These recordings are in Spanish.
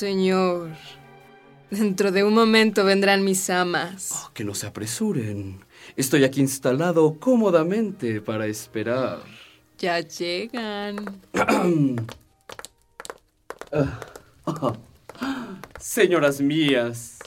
Señor, dentro de un momento vendrán mis amas. Oh, que no se apresuren. Estoy aquí instalado cómodamente para esperar. Ya llegan. Señoras mías,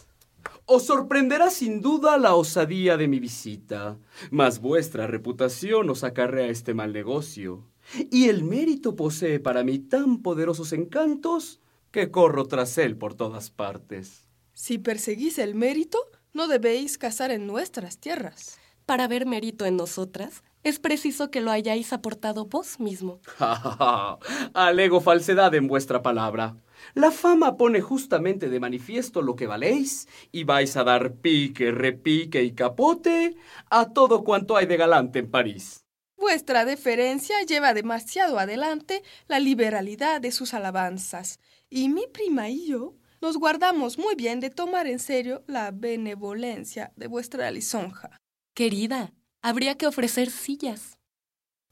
os sorprenderá sin duda la osadía de mi visita, mas vuestra reputación os acarrea este mal negocio, y el mérito posee para mí tan poderosos encantos que corro tras él por todas partes. Si perseguís el mérito, no debéis cazar en nuestras tierras. Para ver mérito en nosotras, es preciso que lo hayáis aportado vos mismo. Alego falsedad en vuestra palabra. La fama pone justamente de manifiesto lo que valéis y vais a dar pique, repique y capote a todo cuanto hay de galante en París. Vuestra deferencia lleva demasiado adelante la liberalidad de sus alabanzas, y mi prima y yo nos guardamos muy bien de tomar en serio la benevolencia de vuestra lisonja. Querida, habría que ofrecer sillas.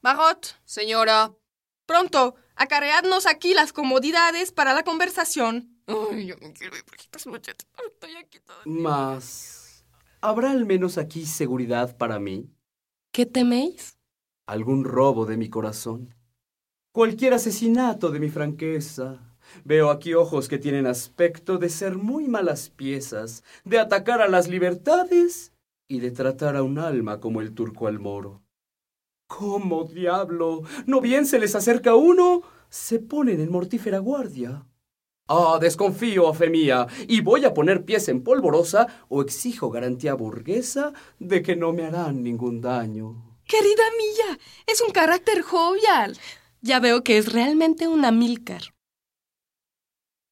Marot, Señora. pronto, acarreadnos aquí las comodidades para la conversación. Ay, yo me quiero ir porque estoy aquí todo. Mas, ¿habrá al menos aquí seguridad para mí? ¿Qué teméis? ¿Algún robo de mi corazón? ¿Cualquier asesinato de mi franqueza? Veo aquí ojos que tienen aspecto de ser muy malas piezas, de atacar a las libertades y de tratar a un alma como el turco al moro. ¿Cómo, diablo? ¿No bien se les acerca uno? Se ponen en mortífera guardia. Ah, desconfío, a fe mía, y voy a poner pies en polvorosa o exijo garantía burguesa de que no me harán ningún daño. Querida mía, es un carácter jovial. Ya veo que es realmente una Milcar.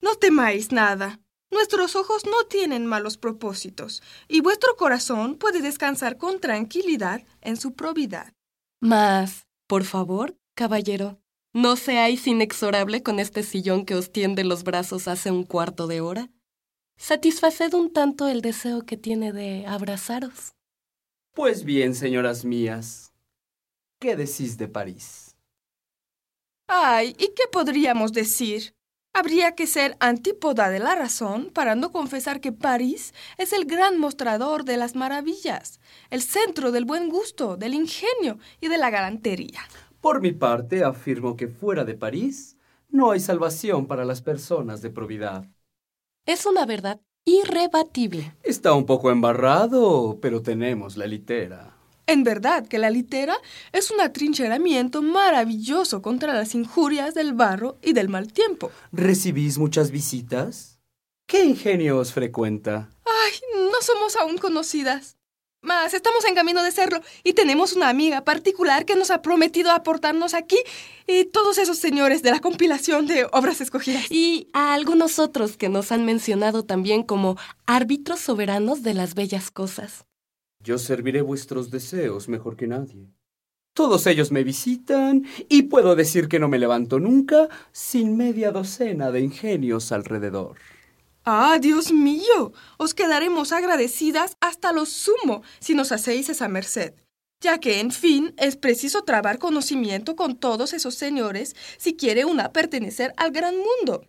No temáis nada. Nuestros ojos no tienen malos propósitos, y vuestro corazón puede descansar con tranquilidad en su probidad. Mas, por favor, caballero, no seáis inexorable con este sillón que os tiende los brazos hace un cuarto de hora. Satisfaced un tanto el deseo que tiene de abrazaros. Pues bien, señoras mías, ¿qué decís de París? Ay, ¿y qué podríamos decir? Habría que ser antípoda de la razón para no confesar que París es el gran mostrador de las maravillas, el centro del buen gusto, del ingenio y de la galantería. Por mi parte, afirmo que fuera de París no hay salvación para las personas de probidad. Es una verdad irrebatible. Está un poco embarrado, pero tenemos la litera. En verdad que la litera es un atrincheramiento maravilloso contra las injurias del barro y del mal tiempo. ¿Recibís muchas visitas? ¿Qué ingenio os frecuenta? Ay, no somos aún conocidas. Mas estamos en camino de serlo y tenemos una amiga particular que nos ha prometido aportarnos aquí y todos esos señores de la compilación de obras escogidas. Y a algunos otros que nos han mencionado también como árbitros soberanos de las bellas cosas. Yo serviré vuestros deseos mejor que nadie. Todos ellos me visitan y puedo decir que no me levanto nunca sin media docena de ingenios alrededor. Ah, Dios mío, os quedaremos agradecidas hasta lo sumo si nos hacéis esa merced, ya que, en fin, es preciso trabar conocimiento con todos esos señores si quiere una pertenecer al gran mundo.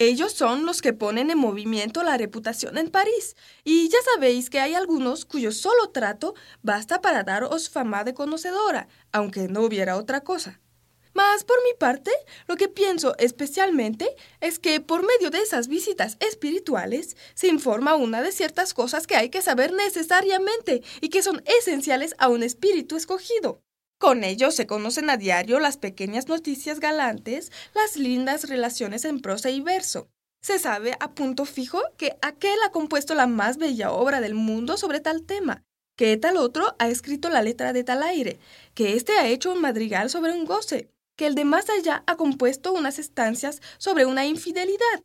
Ellos son los que ponen en movimiento la reputación en París, y ya sabéis que hay algunos cuyo solo trato basta para daros fama de conocedora, aunque no hubiera otra cosa. Mas por mi parte, lo que pienso especialmente es que por medio de esas visitas espirituales se informa una de ciertas cosas que hay que saber necesariamente y que son esenciales a un espíritu escogido. Con ello se conocen a diario las pequeñas noticias galantes, las lindas relaciones en prosa y verso. Se sabe a punto fijo que aquel ha compuesto la más bella obra del mundo sobre tal tema, que tal otro ha escrito la letra de tal aire, que éste ha hecho un madrigal sobre un goce, que el de más allá ha compuesto unas estancias sobre una infidelidad,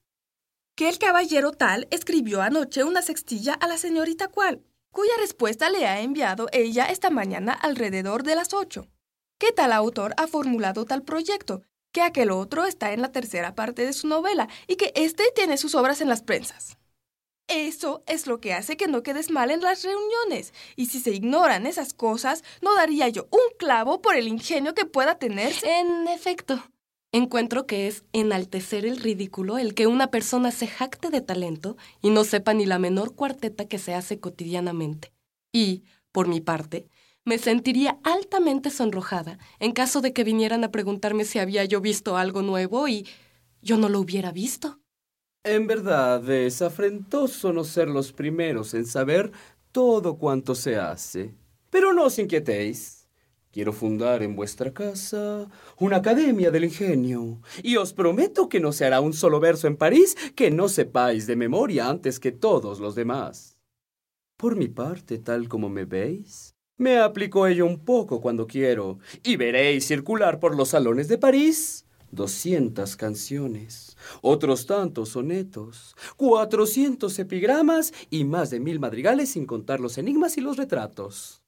que el caballero tal escribió anoche una sextilla a la señorita cual, cuya respuesta le ha enviado ella esta mañana alrededor de las ocho. Que tal autor ha formulado tal proyecto, que aquel otro está en la tercera parte de su novela y que éste tiene sus obras en las prensas. Eso es lo que hace que no quedes mal en las reuniones, y si se ignoran esas cosas, no daría yo un clavo por el ingenio que pueda tenerse. En efecto, Encuentro que es enaltecer el ridículo el que una persona se jacte de talento y no sepa ni la menor cuarteta que se hace cotidianamente. Y, por mi parte, me sentiría altamente sonrojada en caso de que vinieran a preguntarme si había yo visto algo nuevo y yo no lo hubiera visto. En verdad es afrentoso no ser los primeros en saber todo cuanto se hace. Pero no os inquietéis. Quiero fundar en vuestra casa una academia del ingenio, y os prometo que no se hará un solo verso en París que no sepáis de memoria antes que todos los demás. Por mi parte, tal como me veis, me aplico ello un poco cuando quiero, y veréis circular por los salones de París doscientas canciones, otros tantos sonetos, cuatrocientos epigramas y más de mil madrigales sin contar los enigmas y los retratos.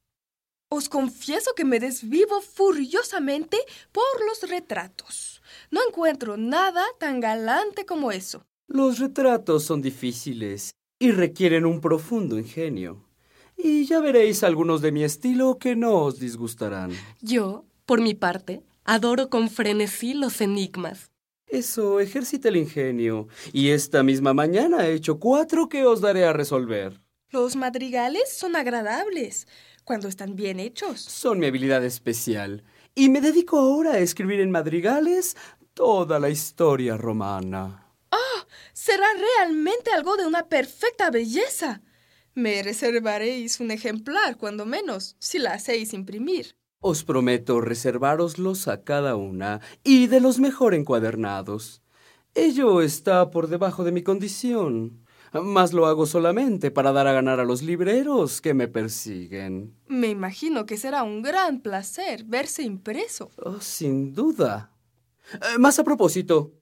Os confieso que me desvivo furiosamente por los retratos. No encuentro nada tan galante como eso. Los retratos son difíciles y requieren un profundo ingenio. Y ya veréis algunos de mi estilo que no os disgustarán. Yo, por mi parte, adoro con frenesí los enigmas. Eso ejercita el ingenio, y esta misma mañana he hecho cuatro que os daré a resolver. Los madrigales son agradables cuando están bien hechos. Son mi habilidad especial, y me dedico ahora a escribir en madrigales toda la historia romana. ¡Ah! será realmente algo de una perfecta belleza. Me reservaréis un ejemplar, cuando menos, si la hacéis imprimir. Os prometo reservároslos a cada una, y de los mejor encuadernados. Ello está por debajo de mi condición mas lo hago solamente para dar a ganar a los libreros que me persiguen. Me imagino que será un gran placer verse impreso. Oh, sin duda. Eh, más a propósito,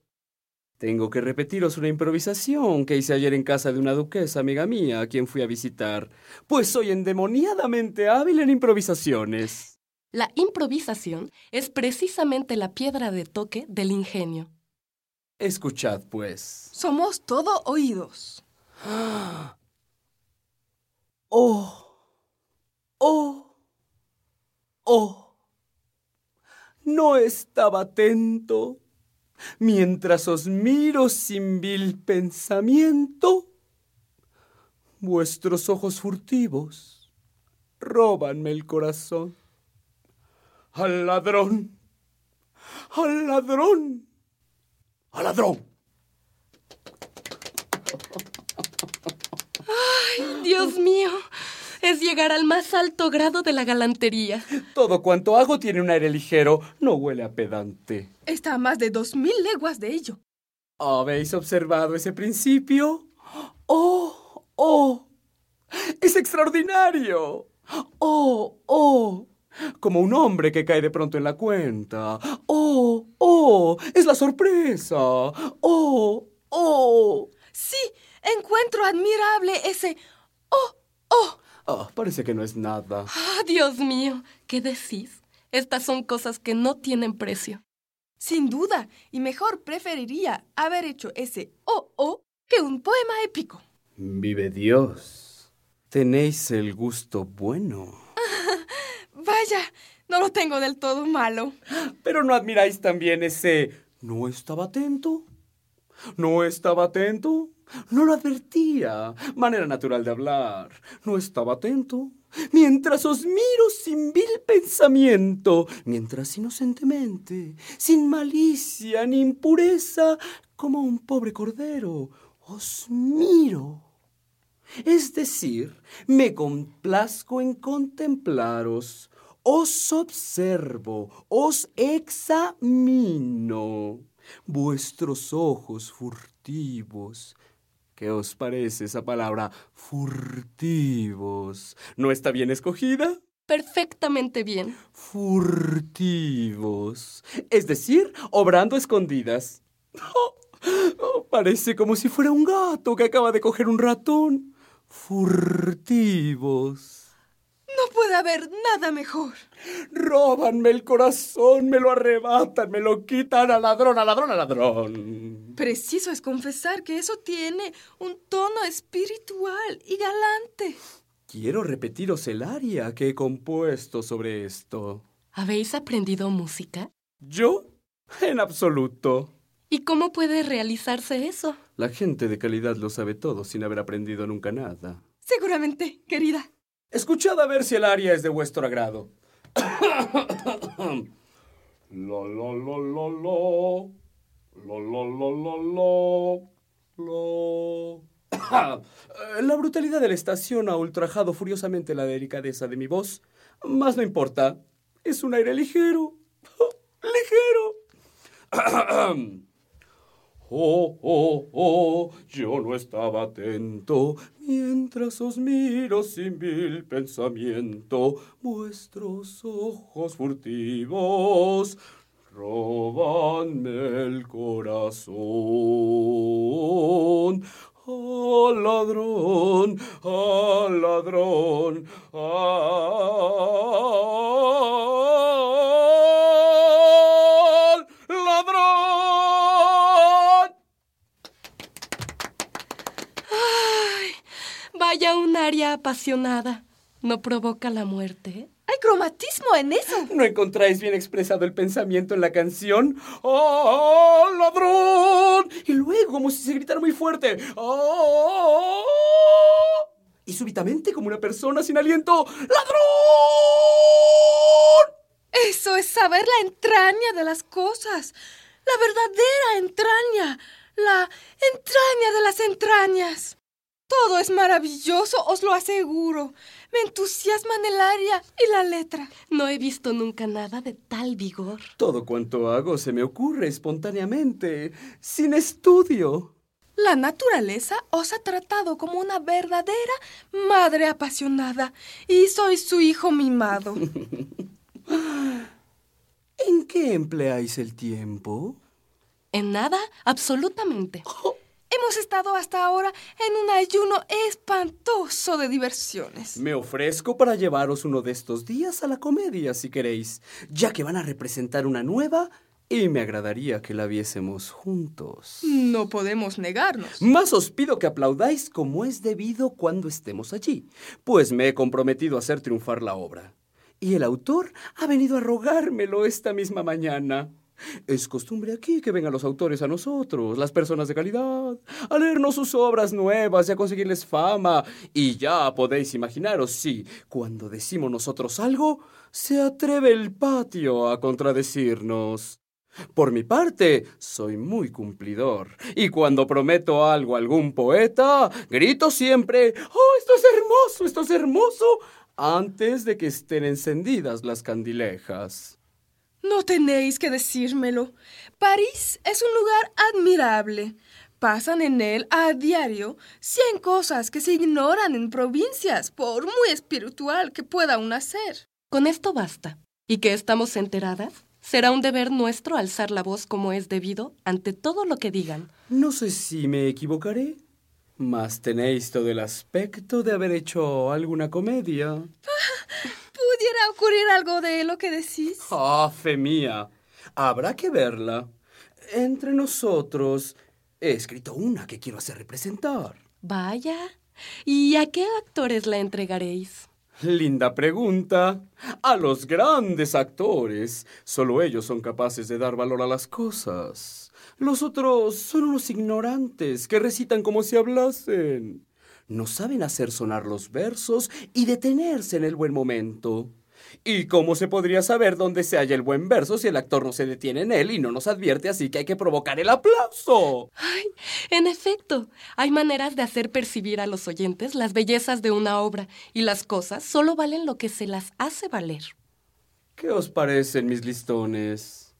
tengo que repetiros una improvisación que hice ayer en casa de una duquesa amiga mía a quien fui a visitar, pues soy endemoniadamente hábil en improvisaciones. La improvisación es precisamente la piedra de toque del ingenio. Escuchad, pues. Somos todo oídos. Oh, oh, oh. No estaba atento. Mientras os miro sin vil pensamiento, vuestros ojos furtivos róbanme el corazón. Al ladrón, al ladrón, al ladrón. Dios mío, es llegar al más alto grado de la galantería. Todo cuanto hago tiene un aire ligero, no huele a pedante. Está a más de dos mil leguas de ello. ¿Habéis observado ese principio? ¡Oh! ¡Oh! ¡Es extraordinario! ¡Oh! ¡Oh! Como un hombre que cae de pronto en la cuenta. ¡Oh! ¡Oh! ¡Es la sorpresa! ¡Oh! ¡Oh! Sí, encuentro admirable ese. ¡Oh! Oh, parece que no es nada. ¡Ah, Dios mío! ¿Qué decís? Estas son cosas que no tienen precio. Sin duda, y mejor preferiría haber hecho ese oh oh que un poema épico. Vive Dios. Tenéis el gusto bueno. Vaya, no lo tengo del todo malo. Pero no admiráis también ese no estaba atento. No estaba atento. No lo advertía. Manera natural de hablar. No estaba atento. Mientras os miro sin vil pensamiento, mientras inocentemente, sin malicia ni impureza, como un pobre cordero, os miro. Es decir, me complazco en contemplaros, os observo, os examino. Vuestros ojos furtivos, ¿Qué os parece esa palabra furtivos? ¿No está bien escogida? Perfectamente bien. Furtivos. Es decir, obrando escondidas. Oh, parece como si fuera un gato que acaba de coger un ratón. Furtivos. No puede haber nada mejor. Róbanme el corazón, me lo arrebatan, me lo quitan al ladrón, al ladrón, al ladrón. Preciso es confesar que eso tiene un tono espiritual y galante. Quiero repetiros el aria que he compuesto sobre esto. ¿Habéis aprendido música? ¿Yo? En absoluto. ¿Y cómo puede realizarse eso? La gente de calidad lo sabe todo sin haber aprendido nunca nada. Seguramente, querida. Escuchad a ver si el aria es de vuestro agrado. La la la la la. La la la la la. La. La brutalidad de la estación ha ultrajado furiosamente la delicadeza de mi voz. Mas no importa. Es un aire ligero. Ligero. Oh, oh, oh, yo no estaba atento mientras os miro sin vil pensamiento. Vuestros ojos furtivos robanme el corazón. Al ladrón, al ladrón, al Apasionada. ¿No provoca la muerte? Hay cromatismo en eso. ¿No encontráis bien expresado el pensamiento en la canción? ¡Oh, ladrón! Y luego, como si se gritara muy fuerte. ¡Oh! Y súbitamente, como una persona sin aliento. ¡Ladrón! Eso es saber la entraña de las cosas. La verdadera entraña. La entraña de las entrañas. Todo es maravilloso, os lo aseguro. Me entusiasman el aria y la letra. No he visto nunca nada de tal vigor. Todo cuanto hago se me ocurre espontáneamente, sin estudio. La naturaleza os ha tratado como una verdadera madre apasionada y soy su hijo mimado. ¿En qué empleáis el tiempo? En nada, absolutamente. Hemos estado hasta ahora en un ayuno espantoso de diversiones. Me ofrezco para llevaros uno de estos días a la comedia, si queréis, ya que van a representar una nueva y me agradaría que la viésemos juntos. No podemos negarnos. Más os pido que aplaudáis como es debido cuando estemos allí, pues me he comprometido a hacer triunfar la obra. Y el autor ha venido a rogármelo esta misma mañana. Es costumbre aquí que vengan los autores a nosotros, las personas de calidad, a leernos sus obras nuevas y a conseguirles fama. Y ya podéis imaginaros si, cuando decimos nosotros algo, se atreve el patio a contradecirnos. Por mi parte, soy muy cumplidor. Y cuando prometo algo a algún poeta, grito siempre, ¡Oh, esto es hermoso, esto es hermoso! antes de que estén encendidas las candilejas. No tenéis que decírmelo. París es un lugar admirable. Pasan en él a diario cien cosas que se ignoran en provincias, por muy espiritual que pueda una ser. Con esto basta. ¿Y que estamos enteradas? Será un deber nuestro alzar la voz como es debido ante todo lo que digan. No sé si me equivocaré, mas tenéis todo el aspecto de haber hecho alguna comedia. ¿Pudiera ocurrir algo de lo que decís? ¡Ah, fe mía! Habrá que verla. Entre nosotros, he escrito una que quiero hacer representar. Vaya. ¿Y a qué actores la entregaréis? Linda pregunta. A los grandes actores. Solo ellos son capaces de dar valor a las cosas. Los otros son unos ignorantes que recitan como si hablasen. No saben hacer sonar los versos y detenerse en el buen momento. ¿Y cómo se podría saber dónde se halla el buen verso si el actor no se detiene en él y no nos advierte así que hay que provocar el aplauso? Ay, en efecto, hay maneras de hacer percibir a los oyentes las bellezas de una obra y las cosas solo valen lo que se las hace valer. ¿Qué os parecen mis listones?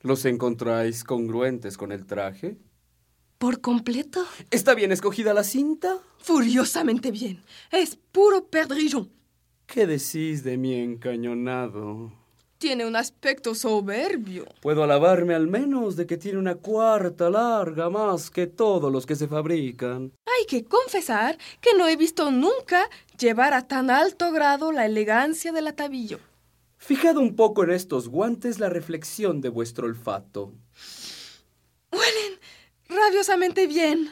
¿Los encontráis congruentes con el traje? ¿Por completo? ¿Está bien escogida la cinta? Furiosamente bien. Es puro perdrillon. ¿Qué decís de mi encañonado? Tiene un aspecto soberbio. Puedo alabarme al menos de que tiene una cuarta larga más que todos los que se fabrican. Hay que confesar que no he visto nunca llevar a tan alto grado la elegancia del atavío. Fijad un poco en estos guantes la reflexión de vuestro olfato. Huelen rabiosamente bien.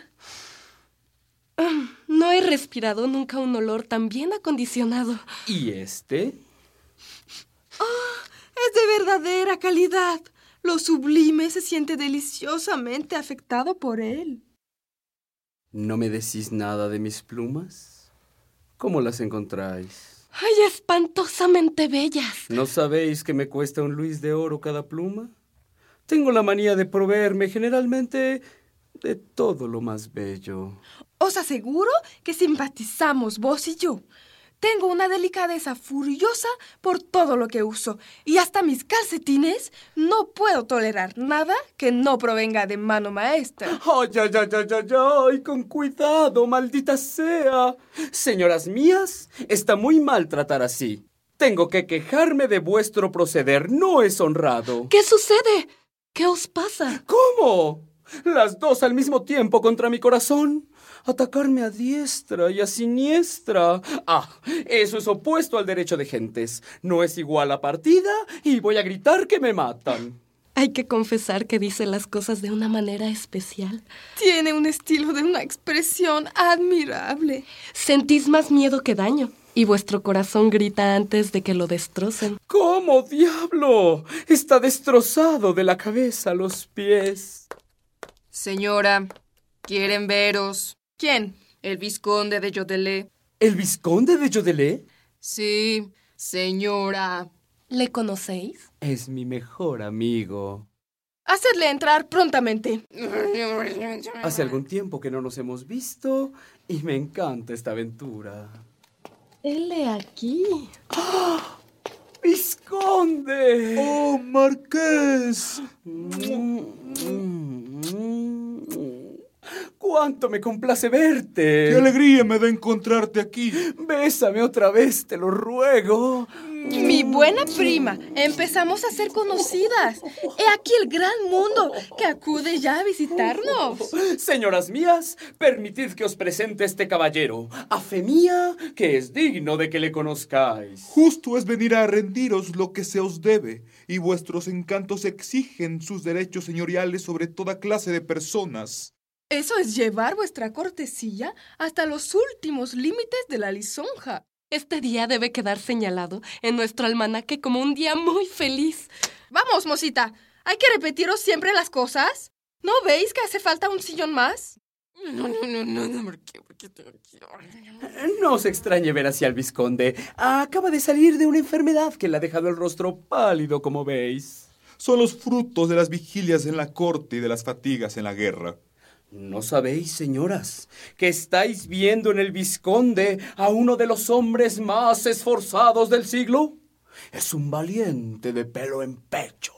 No he respirado nunca un olor tan bien acondicionado. ¿Y este? Es de verdadera calidad. Lo sublime se siente deliciosamente afectado por él. ¿No me decís nada de mis plumas? ¿Cómo las encontráis? ¡Ay, espantosamente bellas! ¿No sabéis que me cuesta un luis de oro cada pluma? Tengo la manía de proveerme generalmente de todo lo más bello. Os aseguro que simpatizamos vos y yo. Tengo una delicadeza furiosa por todo lo que uso y hasta mis calcetines no puedo tolerar nada que no provenga de mano maestra. ¡Ay, ay, ay, ay, ay, ay! ¡Con cuidado, maldita sea! Señoras mías, está muy mal tratar así. Tengo que quejarme de vuestro proceder. No es honrado. ¿Qué sucede? ¿Qué os pasa? ¿Cómo? Las dos al mismo tiempo contra mi corazón. Atacarme a diestra y a siniestra. Ah, eso es opuesto al derecho de gentes. No es igual a partida y voy a gritar que me matan. Hay que confesar que dice las cosas de una manera especial. Tiene un estilo de una expresión admirable. Sentís más miedo que daño y vuestro corazón grita antes de que lo destrocen. ¿Cómo, diablo? Está destrozado de la cabeza a los pies. Señora, quieren veros. ¿Quién? El vizconde de Yodelé. ¿El vizconde de Yodelé? Sí, señora. ¿Le conocéis? Es mi mejor amigo. Hacedle entrar prontamente. Hace algún tiempo que no nos hemos visto y me encanta esta aventura. Ele aquí. ¡Vizconde! ¡Oh, Marqués! ¡Cuánto me complace verte! ¡Qué alegría me da encontrarte aquí! Bésame otra vez, te lo ruego. Mi buena prima, empezamos a ser conocidas. He aquí el gran mundo que acude ya a visitarnos. Señoras mías, permitid que os presente este caballero. A fe mía, que es digno de que le conozcáis. Justo es venir a rendiros lo que se os debe, y vuestros encantos exigen sus derechos señoriales sobre toda clase de personas. Eso es llevar vuestra cortesía hasta los últimos límites de la lisonja. Este día debe quedar señalado en nuestro almanaque como un día muy feliz. Vamos, mosita, ¿hay que repetiros siempre las cosas? ¿No veis que hace falta un sillón más? No, no, no, no, no, ¿por qué? ¿Por qué tengo que- No os extrañe ver así al vizconde. Acaba de salir de una enfermedad que le ha dejado el rostro pálido, como veis. Son los frutos de las vigilias en la corte y de las fatigas en la guerra. ¿No sabéis, señoras, que estáis viendo en el vizconde a uno de los hombres más esforzados del siglo? Es un valiente de pelo en pecho.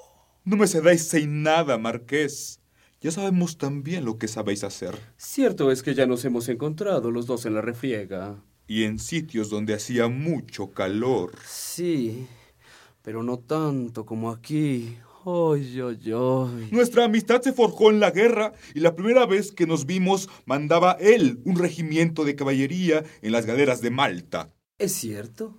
No me cedáis sin nada, Marqués. Ya sabemos también lo que sabéis hacer. Cierto es que ya nos hemos encontrado los dos en la refriega. Y en sitios donde hacía mucho calor. Sí, pero no tanto como aquí. Ay, ay, ay. Nuestra amistad se forjó en la guerra y la primera vez que nos vimos mandaba él un regimiento de caballería en las galeras de Malta. Es cierto.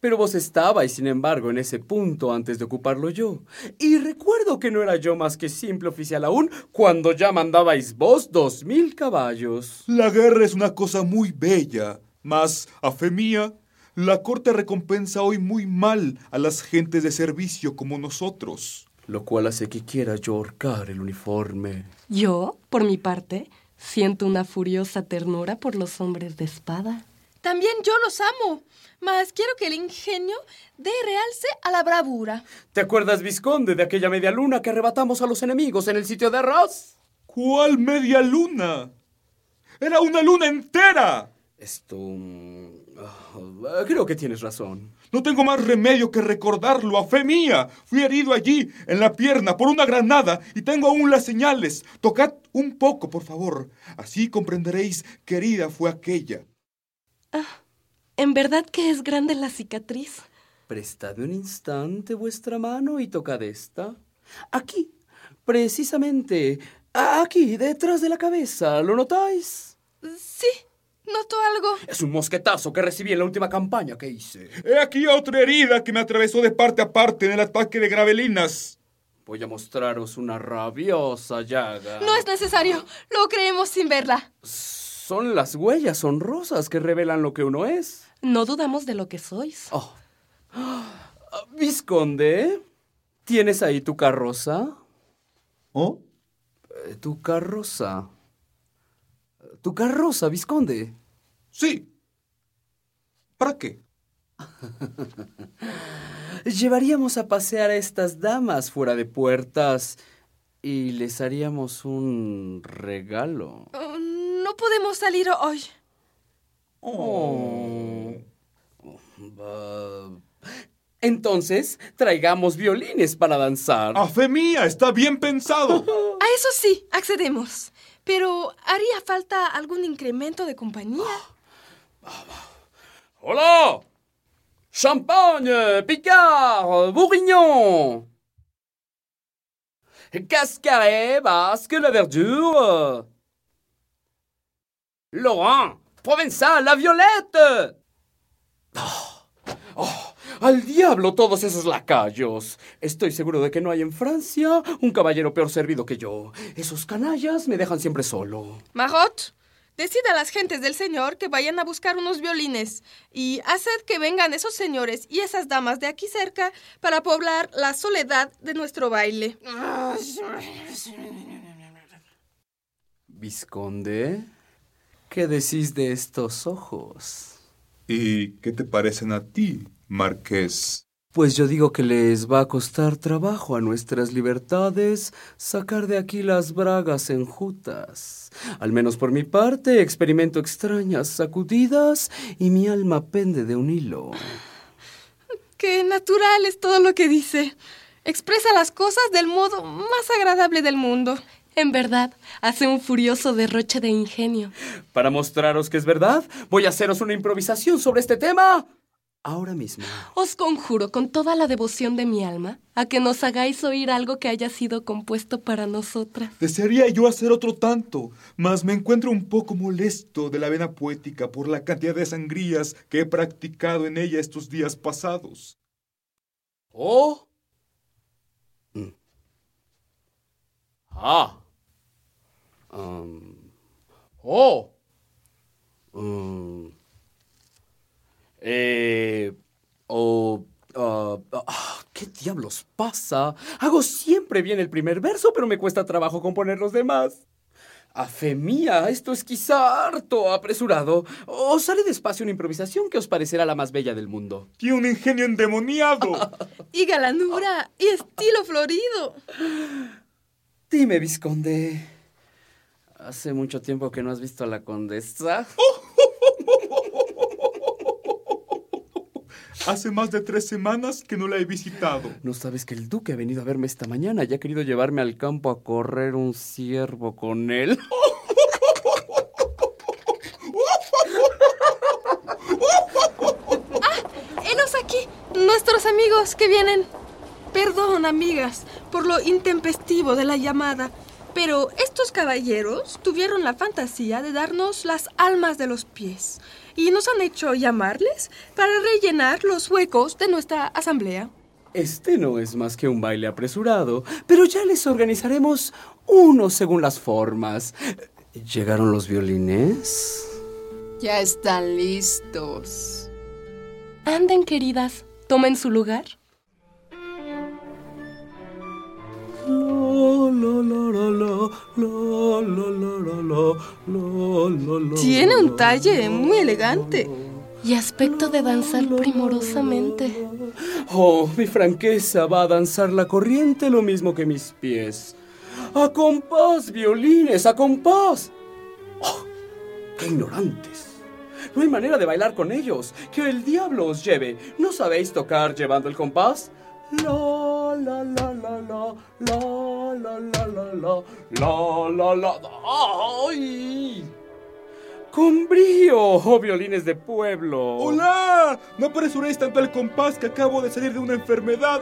Pero vos estabais, sin embargo, en ese punto antes de ocuparlo yo. Y recuerdo que no era yo más que simple oficial aún cuando ya mandabais vos dos mil caballos. La guerra es una cosa muy bella, mas, a fe mía, la corte recompensa hoy muy mal a las gentes de servicio como nosotros. Lo cual hace que quiera yo ahorcar el uniforme. Yo, por mi parte, siento una furiosa ternura por los hombres de espada. También yo los amo, mas quiero que el ingenio dé realce a la bravura. ¿Te acuerdas, Visconde, de aquella media luna que arrebatamos a los enemigos en el sitio de Arras? ¿Cuál media luna? Era una luna entera. Esto... ah, creo que tienes razón. No tengo más remedio que recordarlo, a fe mía. Fui herido allí, en la pierna, por una granada, y tengo aún las señales. Tocad un poco, por favor. Así comprenderéis qué herida fue aquella. En verdad que es grande la cicatriz. Prestad un instante vuestra mano y tocad esta. Aquí, precisamente, aquí, detrás de la cabeza. ¿Lo notáis? Sí, noto algo. Es un mosquetazo que recibí en la última campaña que hice. He aquí otra herida que me atravesó de parte a parte en el ataque de Gravelinas. Voy a mostraros una rabiosa llaga. No es necesario, lo creemos sin verla. Son las huellas honrosas que revelan lo que uno es. No dudamos de lo que sois. Oh. Visconde, ¿Tienes ahí tu carroza? ¿Oh? Eh, Tu carroza. Tu carroza, Visconde. Sí. ¿Para qué? Llevaríamos a pasear a estas damas fuera de puertas y les haríamos un regalo. Oh, no podemos salir hoy. Oh. Ah, Entonces, traigamos violines para danzar. ¡A fe mía! ¡Está bien pensado! A eso sí, accedemos. Pero haría falta algún incremento de compañía. Hola Champagne, Picard, Bourguignon Cascaret, Basque, la Verdure Laurent, Provençal, la Violette Oh, oh, ¡Al diablo todos esos lacayos! Estoy seguro de que no hay en Francia un caballero peor servido que yo. Esos canallas me dejan siempre solo. Marot, decid a las gentes del señor que vayan a buscar unos violines y haced que vengan esos señores y esas damas de aquí cerca para poblar la soledad de nuestro baile. Visconde, ¿qué decís de estos ojos? ¿Y qué te parecen a ti, Marqués? Pues yo digo que les va a costar trabajo a nuestras libertades sacar de aquí las bragas enjutas. Al menos por mi parte, experimento extrañas sacudidas y mi alma pende de un hilo. Qué natural es todo lo que dice. Expresa las cosas del modo más agradable del mundo. En verdad, hace un furioso derroche de ingenio. Para mostraros que es verdad, voy a haceros una improvisación sobre este tema ahora mismo. Os conjuro con toda la devoción de mi alma a que nos hagáis oír algo que haya sido compuesto para nosotras. Desearía yo hacer otro tanto, mas me encuentro un poco molesto de la vena poética por la cantidad de sangrías que he practicado en ella estos días pasados. ¿Oh? Mm. Ah. Um. Oh. Mm. Eh. Oh. ¿Qué diablos pasa? Hago siempre bien el primer verso, pero me cuesta trabajo componer los demás. A fe mía, esto es quizá harto apresurado. Os haré despacio una improvisación que os parecerá la más bella del mundo. Tiene un ingenio endemoniado. Y galanura y estilo florido. Dime, Visconde. Hace mucho tiempo que no has visto a la condesa. Hace más de tres semanas que no la he visitado. ¿No sabes que el duque ha venido a verme esta mañana y ha querido llevarme al campo a correr un ciervo con él? Helos aquí, nuestros amigos que vienen. Perdón, amigas, por lo intempestivo de la llamada, pero estos caballeros tuvieron la fantasía de darnos las almas de los pies y nos han hecho llamarles para rellenar los huecos de nuestra asamblea. Este no es más que un baile apresurado, pero ya les organizaremos uno según las formas. ¿Llegaron los violines? Ya están listos. Anden, queridas, tomen su lugar. Tiene un talle muy elegante. Y aspecto de danzar primorosamente. Oh, mi franqueza va a danzar la corriente lo mismo que mis pies. ¡A compás, violines, a compás! ¡Oh, ¡Qué ignorantes! No hay manera de bailar con ellos. Que el diablo os lleve. ¿No sabéis tocar llevando el compás? La, la, la, la, la, la, la, la, la, la, la, la, la, ¡Ay! Con brío, oh violines de pueblo. ¡Hola! No apresuréis tanto el compás que acabo de salir de una enfermedad.